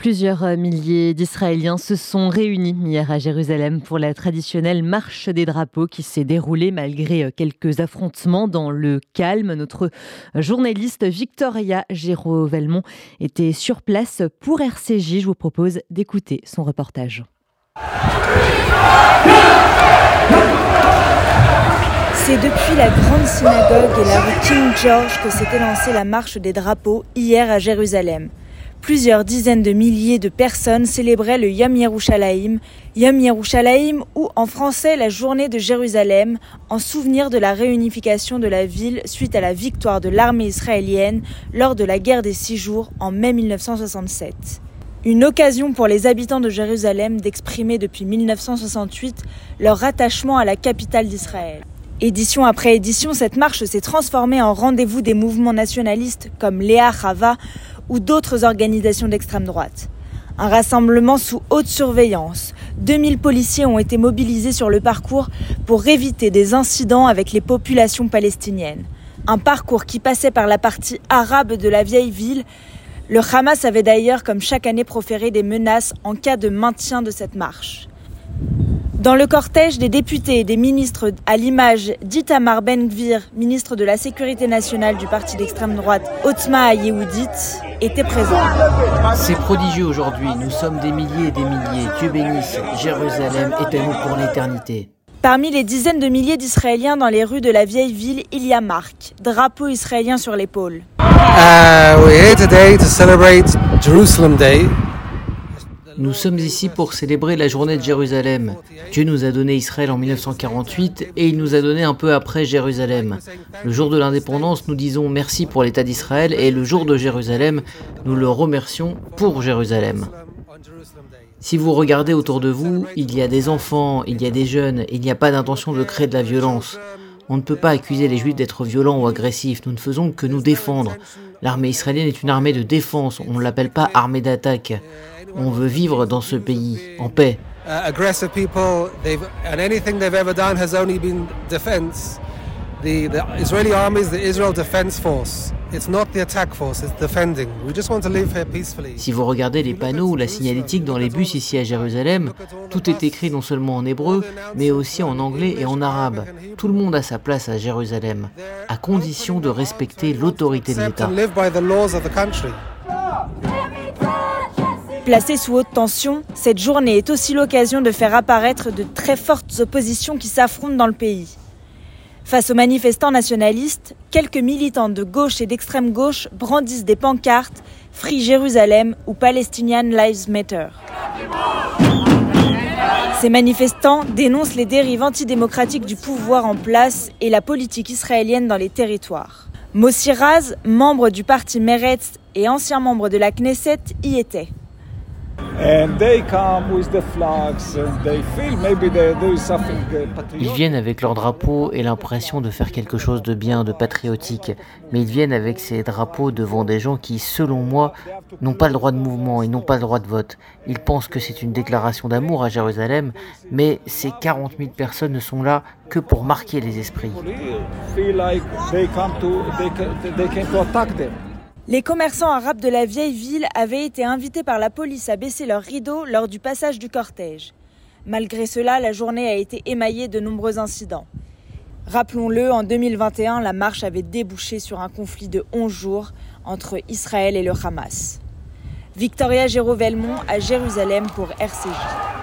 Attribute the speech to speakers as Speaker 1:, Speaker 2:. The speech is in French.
Speaker 1: Plusieurs euh, milliers d'Israéliens se sont réunis hier à Jérusalem pour la traditionnelle marche des drapeaux qui s'est déroulée malgré euh, quelques affrontements dans le calme. Notre journaliste Victoria Géraud-Velmont était sur place pour RCJ. Je vous propose d'écouter son reportage.
Speaker 2: C'est depuis la grande synagogue et la rue King George que s'était lancée la marche des drapeaux hier à Jérusalem. Plusieurs dizaines de milliers de personnes célébraient le Yom Yerushalayim, Yom Yerushalayim ou en français la journée de Jérusalem, en souvenir de la réunification de la ville suite à la victoire de l'armée israélienne lors de la guerre des six jours en mai 1967. Une occasion pour les habitants de Jérusalem d'exprimer depuis 1968 leur attachement à la capitale d'Israël. Édition après édition, cette marche s'est transformée en rendez-vous des mouvements nationalistes comme Léa Chava ou d'autres organisations d'extrême droite. Un rassemblement sous haute surveillance. 2000 policiers ont été mobilisés sur le parcours pour éviter des incidents avec les populations palestiniennes. Un parcours qui passait par la partie arabe de la vieille ville. Le Hamas avait d'ailleurs, comme chaque année, proféré des menaces en cas de maintien de cette marche. Dans le cortège des députés et des ministres, à l'image d'Itamar Ben-Gvir, ministre de la Sécurité nationale du parti d'extrême droite Otzma Yehoudit, était présent.
Speaker 3: C'est prodigieux aujourd'hui, nous sommes des milliers et des milliers. Dieu bénisse, Jérusalem est à nous pour l'éternité.
Speaker 2: Parmi les dizaines de milliers d'Israéliens dans les rues de la vieille ville, il y a Marc, drapeau israélien sur l'épaule.
Speaker 4: Uh, we're here today to celebrate Jerusalem Day.
Speaker 3: Nous sommes ici pour célébrer la journée de Jérusalem. Dieu nous a donné Israël en 1948 et il nous a donné un peu après Jérusalem. Le jour de l'indépendance, nous disons merci pour l'État d'Israël et le jour de Jérusalem, nous le remercions pour Jérusalem. Si vous regardez autour de vous, il y a des enfants, il y a des jeunes, il n'y a pas d'intention de créer de la violence. On ne peut pas accuser les juifs d'être violents ou agressifs, nous ne faisons que nous défendre. L'armée israélienne est une armée de défense, on ne l'appelle pas armée d'attaque. On veut vivre dans ce pays en paix.
Speaker 4: aggressive people, they've, and anything they've ever done has only been defense. The, the Israeli army is the Israel Defense Force. It's not the attack force, it's defending. We just want to live here peacefully.
Speaker 3: Si vous regardez les panneaux ou la signalétique dans les bus ici à Jérusalem, tout est écrit non seulement en hébreu, mais aussi en anglais et en arabe. Tout le monde a sa place à Jérusalem, à condition de respecter l'autorité de l'État.
Speaker 2: Placée sous haute tension, cette journée est aussi l'occasion de faire apparaître de très fortes oppositions qui s'affrontent dans le pays. Face aux manifestants nationalistes, quelques militants de gauche et d'extrême gauche brandissent des pancartes Free Jérusalem ou Palestinian Lives Matter. Ces manifestants dénoncent les dérives antidémocratiques du pouvoir en place et la politique israélienne dans les territoires. Mossi Raz, membre du parti Meretz et ancien membre de la Knesset, y était.
Speaker 3: Ils viennent avec leur drapeau et l'impression de faire quelque chose de bien, de patriotique, mais ils viennent avec ces drapeaux devant des gens qui, selon moi, n'ont pas le droit de mouvement et n'ont pas le droit de vote. Ils pensent que c'est une déclaration d'amour à Jérusalem, mais ces 40 000 personnes ne sont là que pour marquer les esprits.
Speaker 2: Les commerçants arabes de la vieille ville avaient été invités par la police à baisser leurs rideaux lors du passage du cortège. Malgré cela, la journée a été émaillée de nombreux incidents. Rappelons-le, en 2021, la marche avait débouché sur un conflit de 11 jours entre Israël et le Hamas. Victoria Géraud-Velmont à Jérusalem pour RCJ.